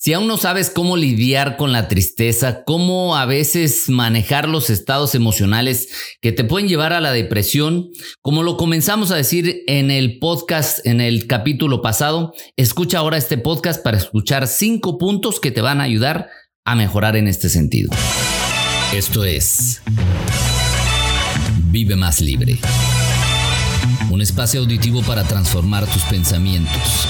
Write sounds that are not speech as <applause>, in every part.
Si aún no sabes cómo lidiar con la tristeza, cómo a veces manejar los estados emocionales que te pueden llevar a la depresión, como lo comenzamos a decir en el podcast, en el capítulo pasado, escucha ahora este podcast para escuchar cinco puntos que te van a ayudar a mejorar en este sentido. Esto es Vive más libre. Un espacio auditivo para transformar tus pensamientos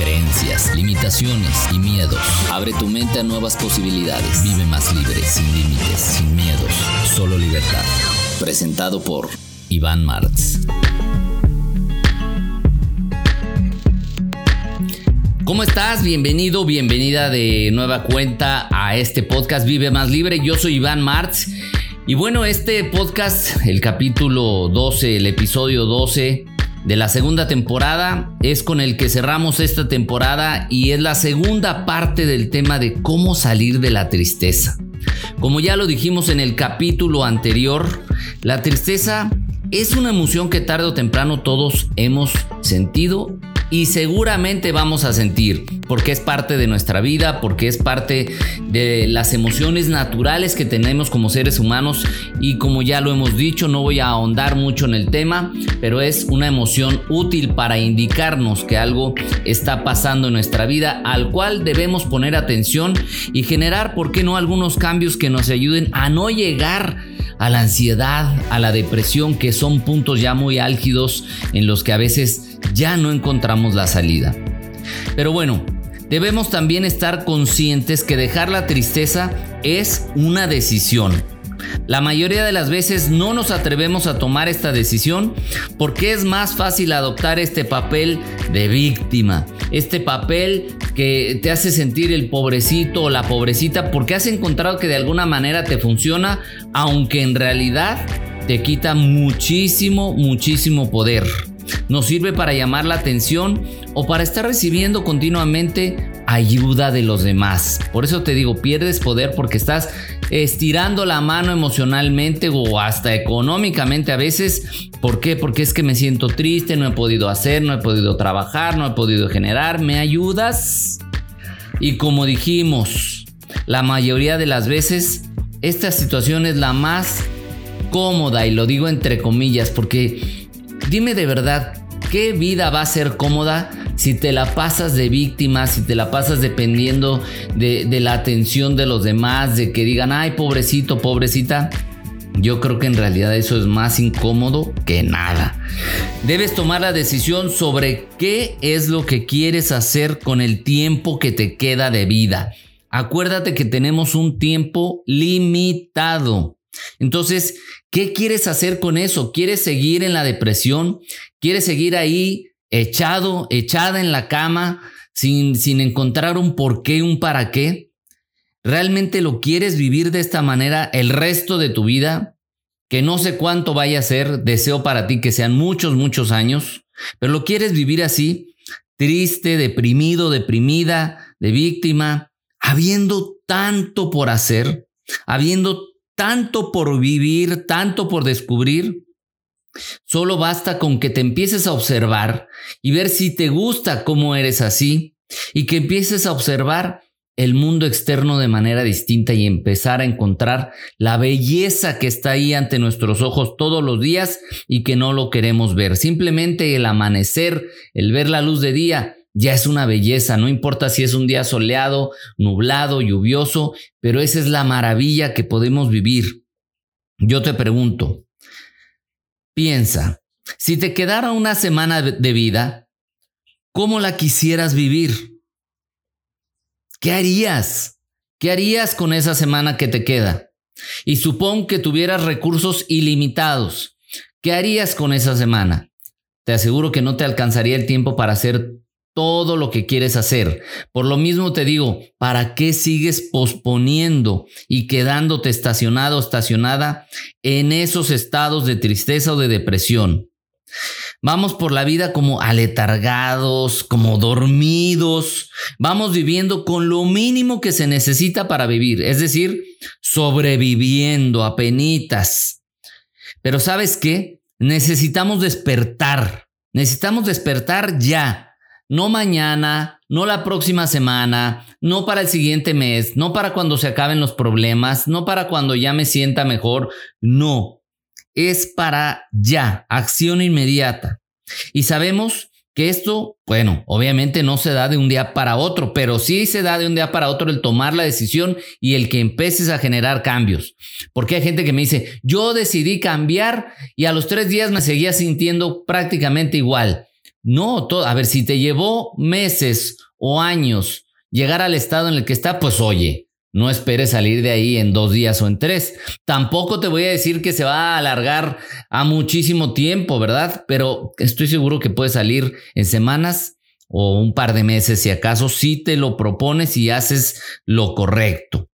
creencias, limitaciones y miedos. Abre tu mente a nuevas posibilidades. Vive más libre, sin límites, sin miedos, solo libertad. Presentado por Iván Martz. ¿Cómo estás? Bienvenido, bienvenida de nueva cuenta a este podcast Vive más libre. Yo soy Iván Martz. Y bueno, este podcast, el capítulo 12, el episodio 12, de la segunda temporada. Es con el que cerramos esta temporada y es la segunda parte del tema de cómo salir de la tristeza. Como ya lo dijimos en el capítulo anterior, la tristeza es una emoción que tarde o temprano todos hemos sentido y seguramente vamos a sentir, porque es parte de nuestra vida, porque es parte de las emociones naturales que tenemos como seres humanos y como ya lo hemos dicho, no voy a ahondar mucho en el tema, pero es una emoción útil para indicarnos que algo está pasando en nuestra vida al cual debemos poner atención y generar, ¿por qué no?, algunos cambios que nos ayuden a no llegar a la ansiedad, a la depresión, que son puntos ya muy álgidos en los que a veces ya no encontramos la salida. Pero bueno, debemos también estar conscientes que dejar la tristeza es una decisión. La mayoría de las veces no nos atrevemos a tomar esta decisión porque es más fácil adoptar este papel de víctima, este papel que te hace sentir el pobrecito o la pobrecita porque has encontrado que de alguna manera te funciona, aunque en realidad te quita muchísimo, muchísimo poder. Nos sirve para llamar la atención o para estar recibiendo continuamente ayuda de los demás. Por eso te digo, pierdes poder porque estás estirando la mano emocionalmente o hasta económicamente a veces. ¿Por qué? Porque es que me siento triste, no he podido hacer, no he podido trabajar, no he podido generar. ¿Me ayudas? Y como dijimos, la mayoría de las veces esta situación es la más cómoda y lo digo entre comillas porque dime de verdad, ¿qué vida va a ser cómoda si te la pasas de víctima, si te la pasas dependiendo de, la atención de los demás, de que digan, ay, pobrecito, pobrecita. Yo creo que en realidad eso es más incómodo que nada. Debes tomar la decisión sobre qué es lo que quieres hacer con el tiempo que te queda de vida. Acuérdate que tenemos un tiempo limitado. Entonces, ¿qué quieres hacer con eso? ¿Quieres seguir en la depresión? ¿Quieres seguir ahí echado, echada en la cama, sin, sin encontrar un por qué, un para qué? ¿Realmente lo quieres vivir de esta manera el resto de tu vida? Que no sé cuánto vaya a ser, deseo para ti que sean muchos, muchos años, pero lo quieres vivir así, triste, deprimido, deprimida, de víctima, habiendo tanto por hacer, habiendo tanto por vivir, tanto por descubrir. Solo basta con que te empieces a observar y ver si te gusta cómo eres así y que empieces a observar el mundo externo de manera distinta y empezar a encontrar la belleza que está ahí ante nuestros ojos todos los días y que no lo queremos ver. Simplemente el amanecer, el ver la luz de día, ya es una belleza, no importa si es un día soleado, nublado, lluvioso, pero esa es la maravilla que podemos vivir. Yo te pregunto, Piensa, si te quedara una semana de vida, ¿cómo la quisieras vivir? ¿Qué harías? ¿Qué harías con esa semana que te queda? Y supón que tuvieras recursos ilimitados. ¿Qué harías con esa semana? Te aseguro que no te alcanzaría el tiempo para hacer todo lo que quieres hacer. Por lo mismo te digo, ¿para qué sigues posponiendo y quedándote estacionado o estacionada en esos estados de tristeza o de depresión? Vamos por la vida como aletargados, como dormidos. Vamos viviendo con lo mínimo que se necesita para vivir, es decir, sobreviviendo a penitas. Pero ¿sabes qué? Necesitamos despertar. Necesitamos despertar ya no mañana, no la próxima semana, no para el siguiente mes, no para cuando se acaben los problemas, no para cuando ya me sienta mejor, no, es para ya, acción inmediata. Y sabemos que esto, bueno, obviamente no se da de un día para otro, pero sí se da de un día para otro el tomar la decisión y el que empieces a generar cambios. Porque hay gente que me dice, yo decidí cambiar y a los tres días me seguía sintiendo prácticamente igual. No, todo, a ver, si te llevó meses o años llegar al estado en el que está, pues oye, no esperes salir de ahí en dos días o en tres. Tampoco te voy a decir que se va a alargar a muchísimo tiempo, ¿verdad? Pero estoy seguro que puede salir en semanas o un par de meses si acaso, si te lo propones y haces lo correcto.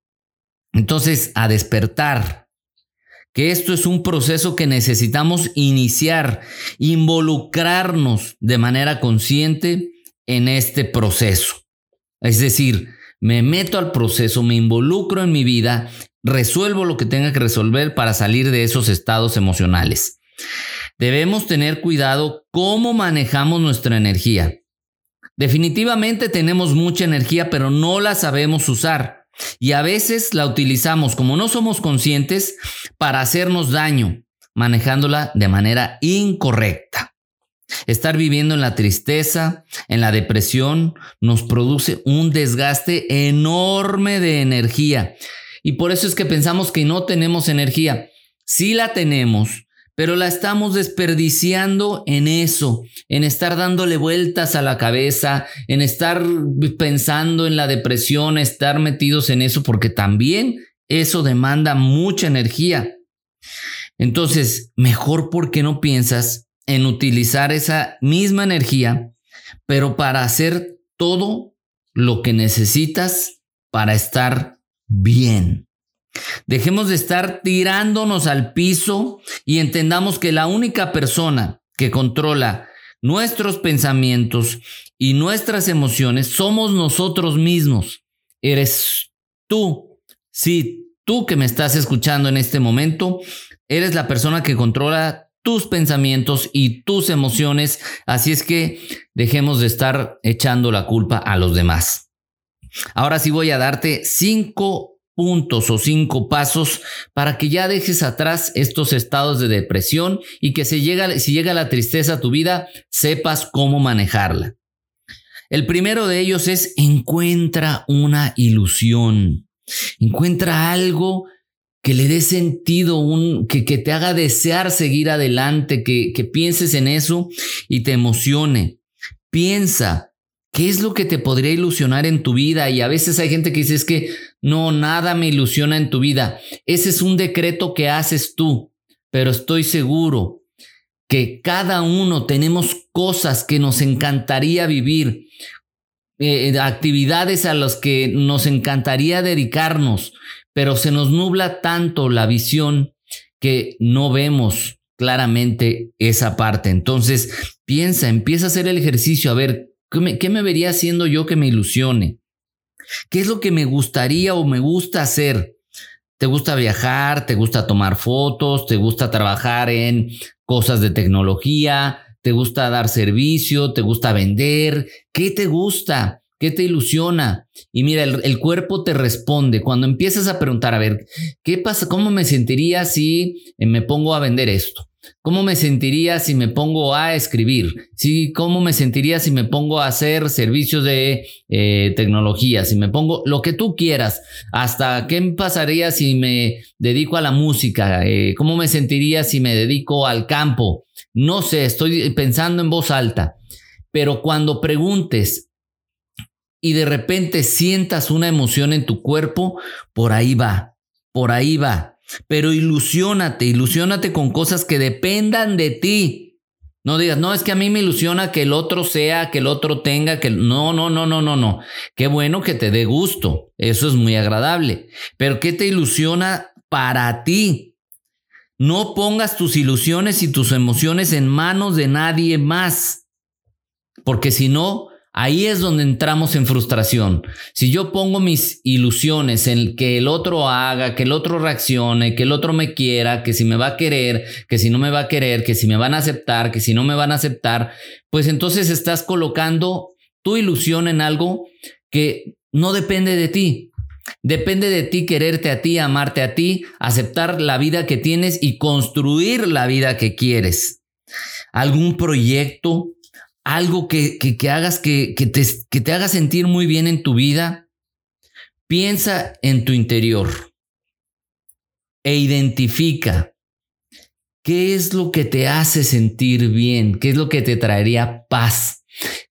Entonces, a despertar, que esto es un proceso que necesitamos iniciar, involucrarnos de manera consciente en este proceso. Es decir, me meto al proceso, me involucro en mi vida, resuelvo lo que tenga que resolver para salir de esos estados emocionales. Debemos tener cuidado cómo manejamos nuestra energía. Definitivamente tenemos mucha energía, pero no la sabemos usar. Y a veces la utilizamos como no somos conscientes para hacernos daño, manejándola de manera incorrecta. Estar viviendo en la tristeza, en la depresión, nos produce un desgaste enorme de energía. Y por eso es que pensamos que no tenemos energía. Sí la tenemos, pero la estamos desperdiciando en eso, en estar dándole vueltas a la cabeza, en estar pensando en la depresión, estar metidos en eso, porque también eso demanda mucha energía. Entonces, mejor porque no piensas en utilizar esa misma energía, pero para hacer todo lo que necesitas para estar bien. Dejemos de estar tirándonos al piso y entendamos que la única persona que controla nuestros pensamientos y nuestras emociones somos nosotros mismos. Eres tú. Sí, tú que me estás escuchando en este momento, eres la persona que controla tus pensamientos y tus emociones. Así es que dejemos de estar echando la culpa a los demás. Ahora sí voy a darte cinco puntos o cinco pasos para que ya dejes atrás estos estados de depresión y que si llega, si llega la tristeza a tu vida, sepas cómo manejarla. El primero de ellos es encuentra una ilusión. Encuentra algo que le dé sentido, un, que, que te haga desear seguir adelante, que, que pienses en eso y te emocione. Piensa, ¿Qué es lo que te podría ilusionar en tu vida? Y a veces hay gente que dice, es que no, nada me ilusiona en tu vida. Ese es un decreto que haces tú, pero estoy seguro que cada uno tenemos cosas que nos encantaría vivir, eh, actividades a las que nos encantaría dedicarnos, pero se nos nubla tanto la visión que no vemos claramente esa parte. Entonces, piensa, empieza a hacer el ejercicio, a ver, ¿qué me, vería haciendo yo que me ilusione? ¿Qué es lo que me gustaría o me gusta hacer? ¿Te gusta viajar? ¿Te gusta tomar fotos? ¿Te gusta trabajar en cosas de tecnología? ¿Te gusta dar servicio? ¿Te gusta vender? ¿Qué te gusta? ¿Qué te ilusiona? Y mira, el, cuerpo te responde. Cuando empiezas a preguntar, a ver, ¿qué pasa? ¿Cómo me sentiría si me pongo a vender esto? ¿Cómo me sentiría si me pongo a escribir? ¿Cómo me sentiría si me pongo a hacer servicios de eh, tecnología? Si me pongo lo que tú quieras. ¿Hasta qué pasaría si me dedico a la música? Eh, ¿Cómo me sentiría si me dedico al campo? No sé, estoy pensando en voz alta. Pero cuando preguntes y de repente sientas una emoción en tu cuerpo, por ahí va, por ahí va. Pero ilusiónate, ilusiónate con cosas que dependan de ti. No digas, no, es que a mí me ilusiona que el otro sea, que el otro tenga, que... No, no, no, no, no, no. Qué bueno que te dé gusto. Eso es muy agradable. Pero ¿qué te ilusiona para ti? No pongas tus ilusiones y tus emociones en manos de nadie más. Porque si no, Ahí es donde entramos en frustración. Si yo pongo mis ilusiones en que el otro haga, que el otro reaccione, que el otro me quiera, que si me va a querer, que si no me va a querer, que si me van a aceptar, que si no me van a aceptar, pues entonces estás colocando tu ilusión en algo que no depende de ti. Depende de ti quererte a ti, amarte a ti, aceptar la vida que tienes y construir la vida que quieres. Algún proyecto, algo que, que, hagas que, que, te, que te haga sentir muy bien en tu vida. Piensa en tu interior e identifica qué es lo que te hace sentir bien, qué es lo que te traería paz,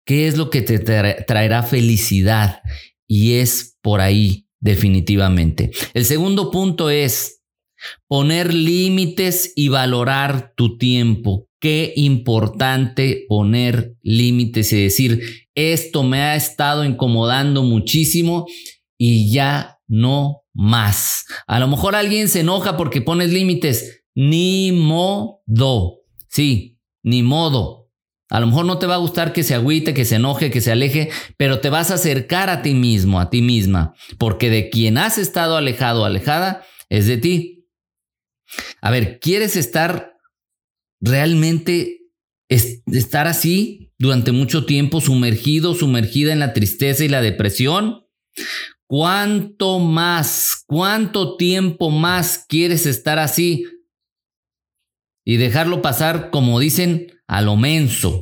qué es lo que te traerá felicidad. Y es por ahí definitivamente. El segundo punto es poner límites y valorar tu tiempo. Qué importante poner límites y decir, esto me ha estado incomodando muchísimo y ya no más. A lo mejor alguien se enoja porque pones límites. Ni modo. Sí, ni modo. A lo mejor no te va a gustar que se agüite, que se enoje, que se aleje, pero te vas a acercar a ti mismo, a ti misma, porque de quien has estado alejado o alejada es de ti. A ver, ¿quieres estar realmente estar así durante mucho tiempo sumergido, sumergida en la tristeza y la depresión? ¿Cuánto más, cuánto tiempo más quieres estar así? Y dejarlo pasar, como dicen, a lo menso.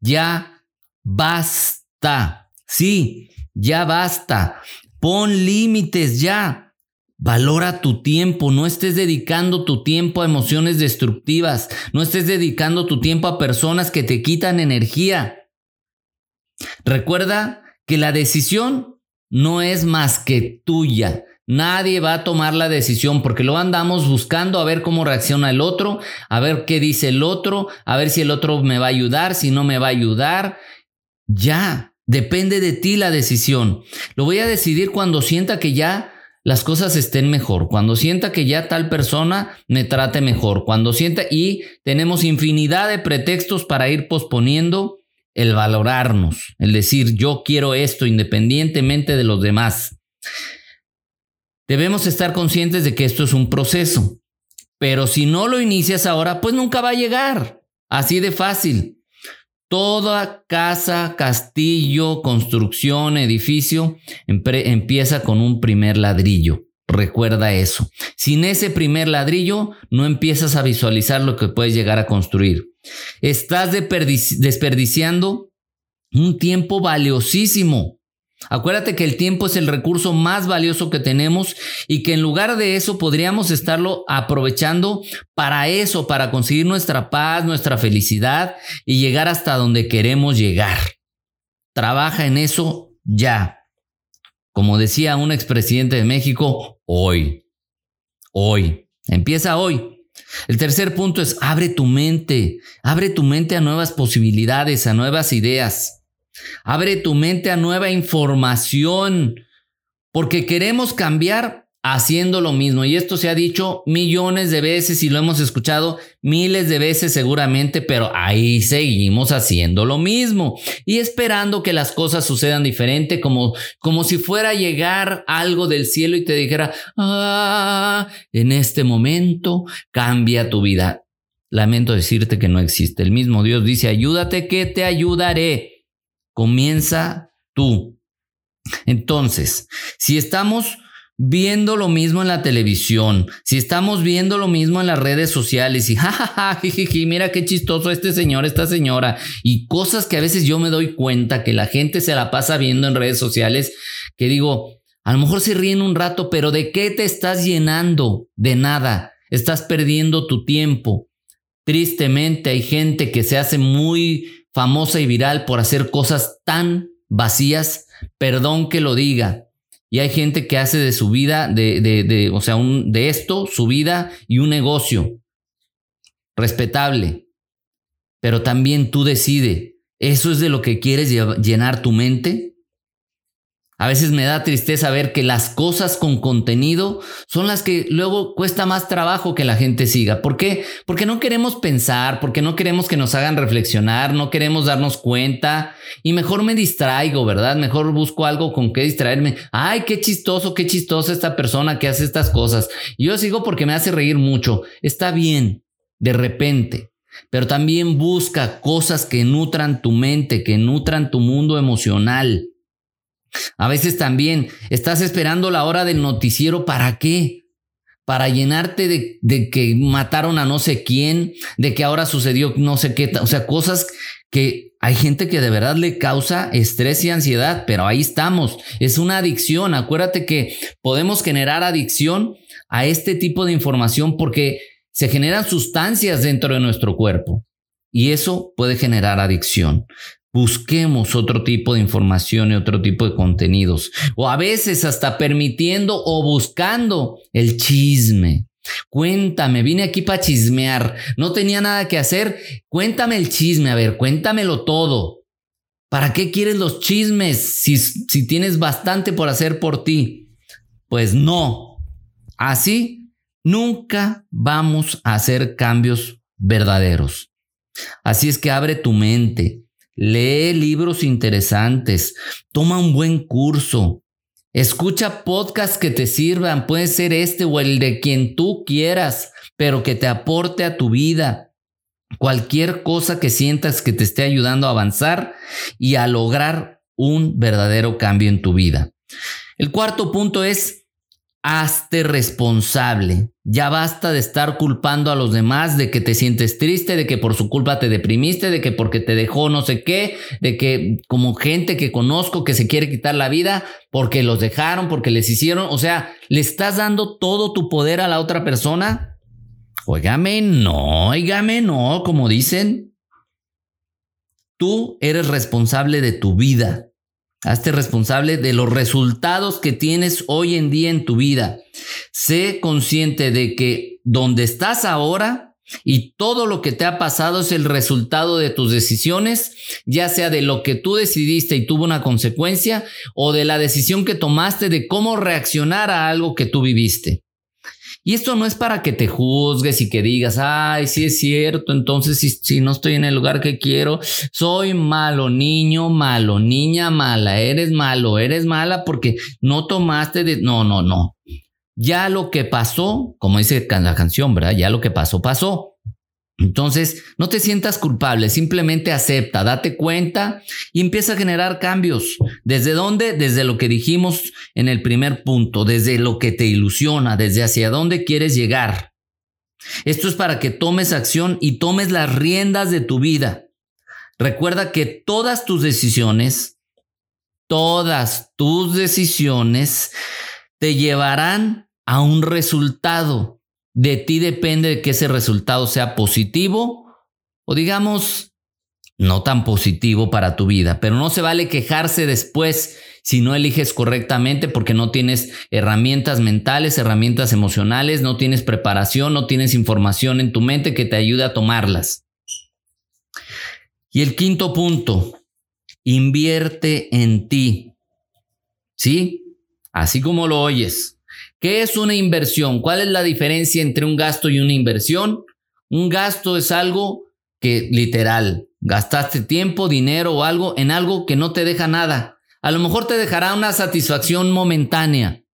Ya basta. Sí, ya basta. Pon límites ya. Valora tu tiempo, no estés dedicando tu tiempo a emociones destructivas, no estés dedicando tu tiempo a personas que te quitan energía. Recuerda que la decisión no es más que tuya. Nadie va a tomar la decisión porque lo andamos buscando a ver cómo reacciona el otro, a ver qué dice el otro, a ver si el otro me va a ayudar, si no me va a ayudar. Ya, depende de ti la decisión. Lo voy a decidir cuando sienta que ya las cosas estén mejor, cuando sienta que ya tal persona me trate mejor, cuando sienta y tenemos infinidad de pretextos para ir posponiendo el valorarnos, el decir yo quiero esto independientemente de los demás. Debemos estar conscientes de que esto es un proceso, pero si no lo inicias ahora, pues nunca va a llegar. Así de fácil. Toda casa, castillo, construcción, edificio empieza con un primer ladrillo. Recuerda eso. Sin ese primer ladrillo no empiezas a visualizar lo que puedes llegar a construir. Estás desperdiciando un tiempo valiosísimo Acuérdate que el tiempo es el recurso más valioso que tenemos y que en lugar de eso podríamos estarlo aprovechando para eso, para conseguir nuestra paz, nuestra felicidad y llegar hasta donde queremos llegar. Trabaja en eso ya. Como decía un expresidente de México, hoy. Hoy. Empieza hoy. El tercer punto es abre tu mente, abre tu mente a nuevas posibilidades, a nuevas ideas. Abre tu mente a nueva información, porque queremos cambiar haciendo lo mismo. Y esto se ha dicho millones de veces y lo hemos escuchado miles de veces seguramente, pero ahí seguimos haciendo lo mismo y esperando que las cosas sucedan diferente, como, como si fuera a llegar algo del cielo y te dijera, ah, en este momento cambia tu vida. Lamento decirte que no existe. El mismo Dios dice, ayúdate que te ayudaré. Comienza tú. Entonces, si estamos viendo lo mismo en la televisión, si estamos viendo lo mismo en las redes sociales y <laughs> jajaja, mira qué chistoso este señor, esta señora, y cosas que a veces yo me doy cuenta que la gente se la pasa viendo en redes sociales, que digo, a lo mejor se ríen un rato, pero ¿de qué te estás llenando? De nada, estás perdiendo tu tiempo. Tristemente hay gente que se hace muy famosa y viral por hacer cosas tan vacías, perdón que lo diga. Y hay gente que hace de su vida, de, de, de o sea, un, de esto, su vida y un negocio. Respetable. Pero también tú decide, ¿eso es de lo que quieres llenar tu mente? A veces me da tristeza ver que las cosas con contenido son las que luego cuesta más trabajo que la gente siga. ¿Por qué? Porque no queremos pensar, porque no queremos que nos hagan reflexionar, no queremos darnos cuenta y mejor me distraigo, ¿verdad? Mejor busco algo con que distraerme. Ay, qué chistoso, qué chistosa esta persona que hace estas cosas. yo sigo porque me hace reír mucho. Está bien, de repente. pero también busca cosas que nutran tu mente, que nutran tu mundo emocional. A veces también estás esperando la hora del noticiero, ¿para qué? Para llenarte de, que mataron a no sé quién, de que ahora sucedió no sé qué, o sea, cosas que hay gente que de verdad le causa estrés y ansiedad, pero ahí estamos. Es una adicción. Acuérdate que podemos generar adicción a este tipo de información porque se generan sustancias dentro de nuestro cuerpo y eso puede generar adicción. Busquemos otro tipo de información y otro tipo de contenidos. O a veces hasta permitiendo o buscando el chisme. Cuéntame, vine aquí para chismear. No tenía nada que hacer. Cuéntame el chisme, a ver, cuéntamelo todo. ¿Para qué quieres los chismes si, si tienes bastante por hacer por ti? Pues no. Así nunca vamos a hacer cambios verdaderos. Así es que abre tu mente, lee libros interesantes, toma un buen curso, escucha podcasts que te sirvan, puede ser este o el de quien tú quieras, pero que te aporte a tu vida. Cualquier cosa que sientas que te esté ayudando a avanzar y a lograr un verdadero cambio en tu vida. El cuarto punto es hazte responsable. Ya basta de estar culpando a los demás de que te sientes triste, de que por su culpa te deprimiste, de que porque te dejó no sé qué, de que como gente que conozco que se quiere quitar la vida porque los dejaron, porque les hicieron, o sea, le estás dando todo tu poder a la otra persona. Óigame, no, óigame, no, como dicen. Tú eres responsable de tu vida. Hazte responsable de los resultados que tienes hoy en día en tu vida. Sé consciente de que donde estás ahora y todo lo que te ha pasado es el resultado de tus decisiones, ya sea de lo que tú decidiste y tuvo una consecuencia o de la decisión que tomaste de cómo reaccionar a algo que tú viviste. Y esto no es para que te juzgues y que digas, ay, sí es cierto, entonces si, si, no estoy en el lugar que quiero, soy malo, niño malo, niña mala, eres malo, eres mala porque no tomaste de... No, no, no. Ya lo que pasó, como dice la canción, ¿verdad? Ya lo que pasó, pasó. Entonces, no te sientas culpable, simplemente acepta, date cuenta y empieza a generar cambios. ¿Desde dónde? Desde lo que dijimos en el primer punto, desde lo que te ilusiona, desde hacia dónde quieres llegar. Esto es para que tomes acción y tomes las riendas de tu vida. Recuerda que todas tus decisiones, todas tus decisiones te llevarán a un resultado. De ti depende de que ese resultado sea positivo o digamos no tan positivo para tu vida, pero no se vale quejarse después si no eliges correctamente porque no tienes herramientas mentales, herramientas emocionales, no tienes preparación, no tienes información en tu mente que te ayude a tomarlas. Y el quinto punto, invierte en ti. ¿Sí? Así como lo oyes. ¿Qué es una inversión? ¿Cuál es la diferencia entre un gasto y una inversión? Un gasto es algo que literal, gastaste tiempo, dinero o algo en algo que no te deja nada. A lo mejor te dejará una satisfacción momentánea,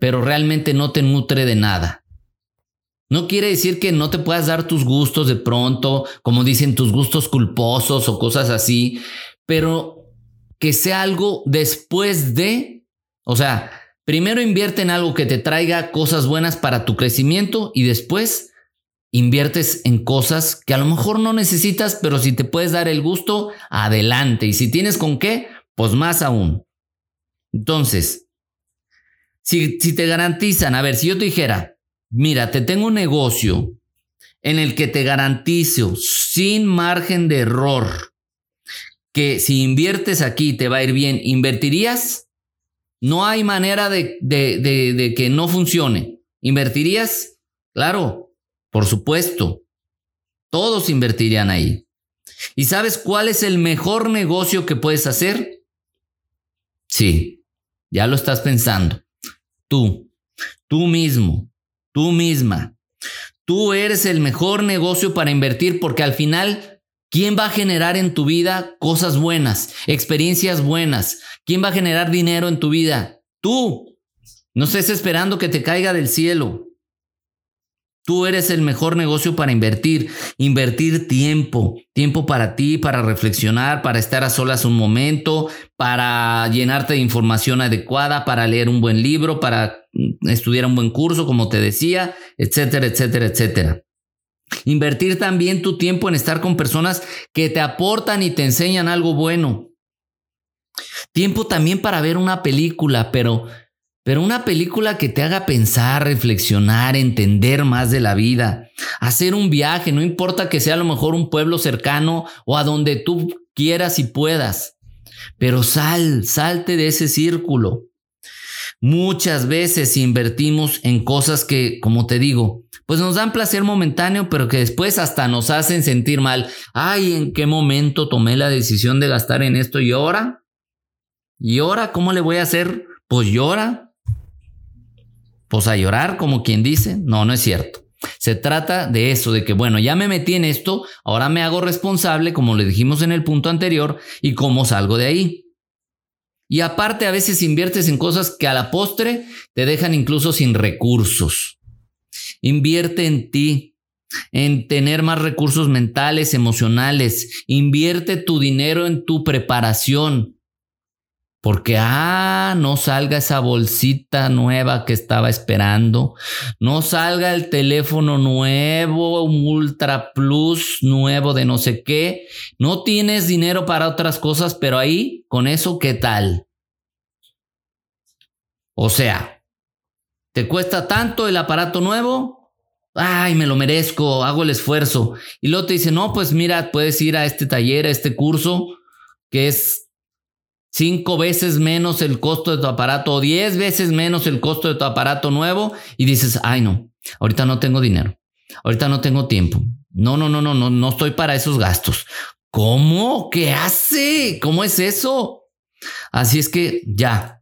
pero realmente no te nutre de nada. No quiere decir que no te puedas dar tus gustos de pronto, como dicen tus gustos culposos o cosas así, pero que sea algo después de, o sea, Primero invierte en algo que te traiga cosas buenas para tu crecimiento y después inviertes en cosas que a lo mejor no necesitas, pero si te puedes dar el gusto, adelante. Y si tienes con qué, pues más aún. Entonces, si, te garantizan, a ver, si yo te dijera, mira, te tengo un negocio en el que te garantizo sin margen de error que si inviertes aquí te va a ir bien, ¿invertirías? No hay manera de, que no funcione. ¿Invertirías? Claro, por supuesto. Todos invertirían ahí. ¿Y sabes cuál es el mejor negocio que puedes hacer? Sí, ya lo estás pensando. Tú, tú mismo, tú misma. Tú eres el mejor negocio para invertir porque al final ¿Quién va a generar en tu vida cosas buenas, experiencias buenas? ¿Quién va a generar dinero en tu vida? Tú. No estés esperando que te caiga del cielo. Tú eres el mejor negocio para invertir. Invertir tiempo. Tiempo para ti, para reflexionar, para estar a solas un momento, para llenarte de información adecuada, para leer un buen libro, para mm, estudiar un buen curso, como te decía, etcétera, etcétera, etcétera. Invertir también tu tiempo en estar con personas que te aportan y te enseñan algo bueno. Tiempo también para ver una película, pero pero una película que te haga pensar, reflexionar, entender más de la vida, hacer un viaje, no importa que sea a lo mejor un pueblo cercano o a donde tú quieras y puedas, pero sal, salte de ese círculo. Muchas veces invertimos en cosas que, como te digo, pues nos dan placer momentáneo, pero que después hasta nos hacen sentir mal. Ay, ¿en qué momento tomé la decisión de gastar en esto y ahora? ¿Y ahora cómo le voy a hacer? Pues llora, pues a llorar, como quien dice. No, no es cierto. Se trata de eso, de que bueno, ya me metí en esto, ahora me hago responsable, como le dijimos en el punto anterior, y cómo salgo de ahí. Y aparte a veces inviertes en cosas que a la postre te dejan incluso sin recursos. Invierte en ti, en tener más recursos mentales, emocionales. Invierte tu dinero en tu preparación. Porque, ah, no salga esa bolsita nueva que estaba esperando. No salga el teléfono nuevo, un Ultra Plus nuevo de no sé qué. No tienes dinero para otras cosas, pero ahí, con eso, ¿qué tal? O sea, ¿te cuesta tanto el aparato nuevo? Ay, me lo merezco, hago el esfuerzo. Y luego te dice, no, pues mira, puedes ir a este taller, a este curso, que es cinco veces menos el costo de tu aparato o diez veces menos el costo de tu aparato nuevo y dices, ay no, ahorita no tengo dinero, ahorita no tengo tiempo. No, no, no, no, no, no estoy para esos gastos. ¿Cómo? ¿Qué hace? ¿Cómo es eso? Así es que ya,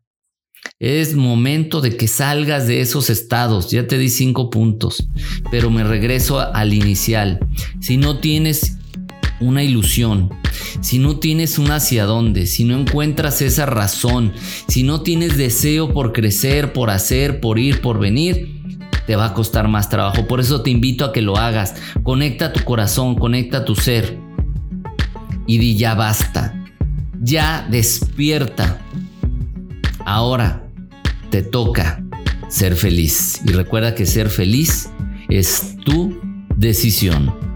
es momento de que salgas de esos estados. Ya te di cinco puntos, pero me regreso al inicial. Si no tienes una ilusión, si no tienes un hacia dónde, si no encuentras esa razón, si no tienes deseo por crecer, por hacer, por ir, por venir, te va a costar más trabajo. Por eso te invito a que lo hagas. Conecta tu corazón, conecta tu ser y di ya basta. Ya despierta. Ahora te toca ser feliz. Y recuerda que ser feliz es tu decisión.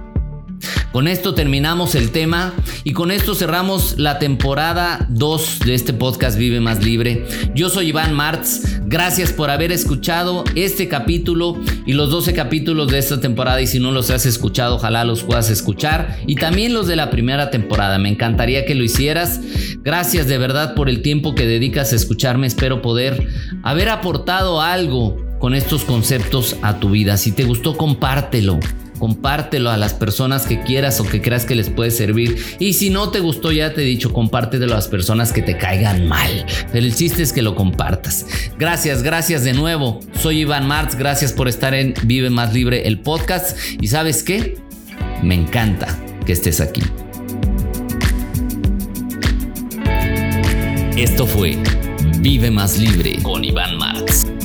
Con esto terminamos el tema y con esto cerramos la temporada 2 de este podcast Vive Más Libre. Yo soy Iván Martz. Gracias por haber escuchado este capítulo y los 12 capítulos de esta temporada. Y si no los has escuchado, ojalá los puedas escuchar. Y también los de la primera temporada. Me encantaría que lo hicieras. Gracias de verdad por el tiempo que dedicas a escucharme. Espero poder haber aportado algo con estos conceptos a tu vida. Si te gustó, compártelo compártelo a las personas que quieras o que creas que les puede servir. Y si no te gustó, ya te he dicho, compártelo a las personas que te caigan mal. Pero el chiste es que lo compartas. Gracias, gracias de nuevo. Soy Iván Martz, gracias por estar en Vive Más Libre, el podcast. Y sabes qué? Me encanta que estés aquí. Esto fue Vive Más Libre con Iván Martz.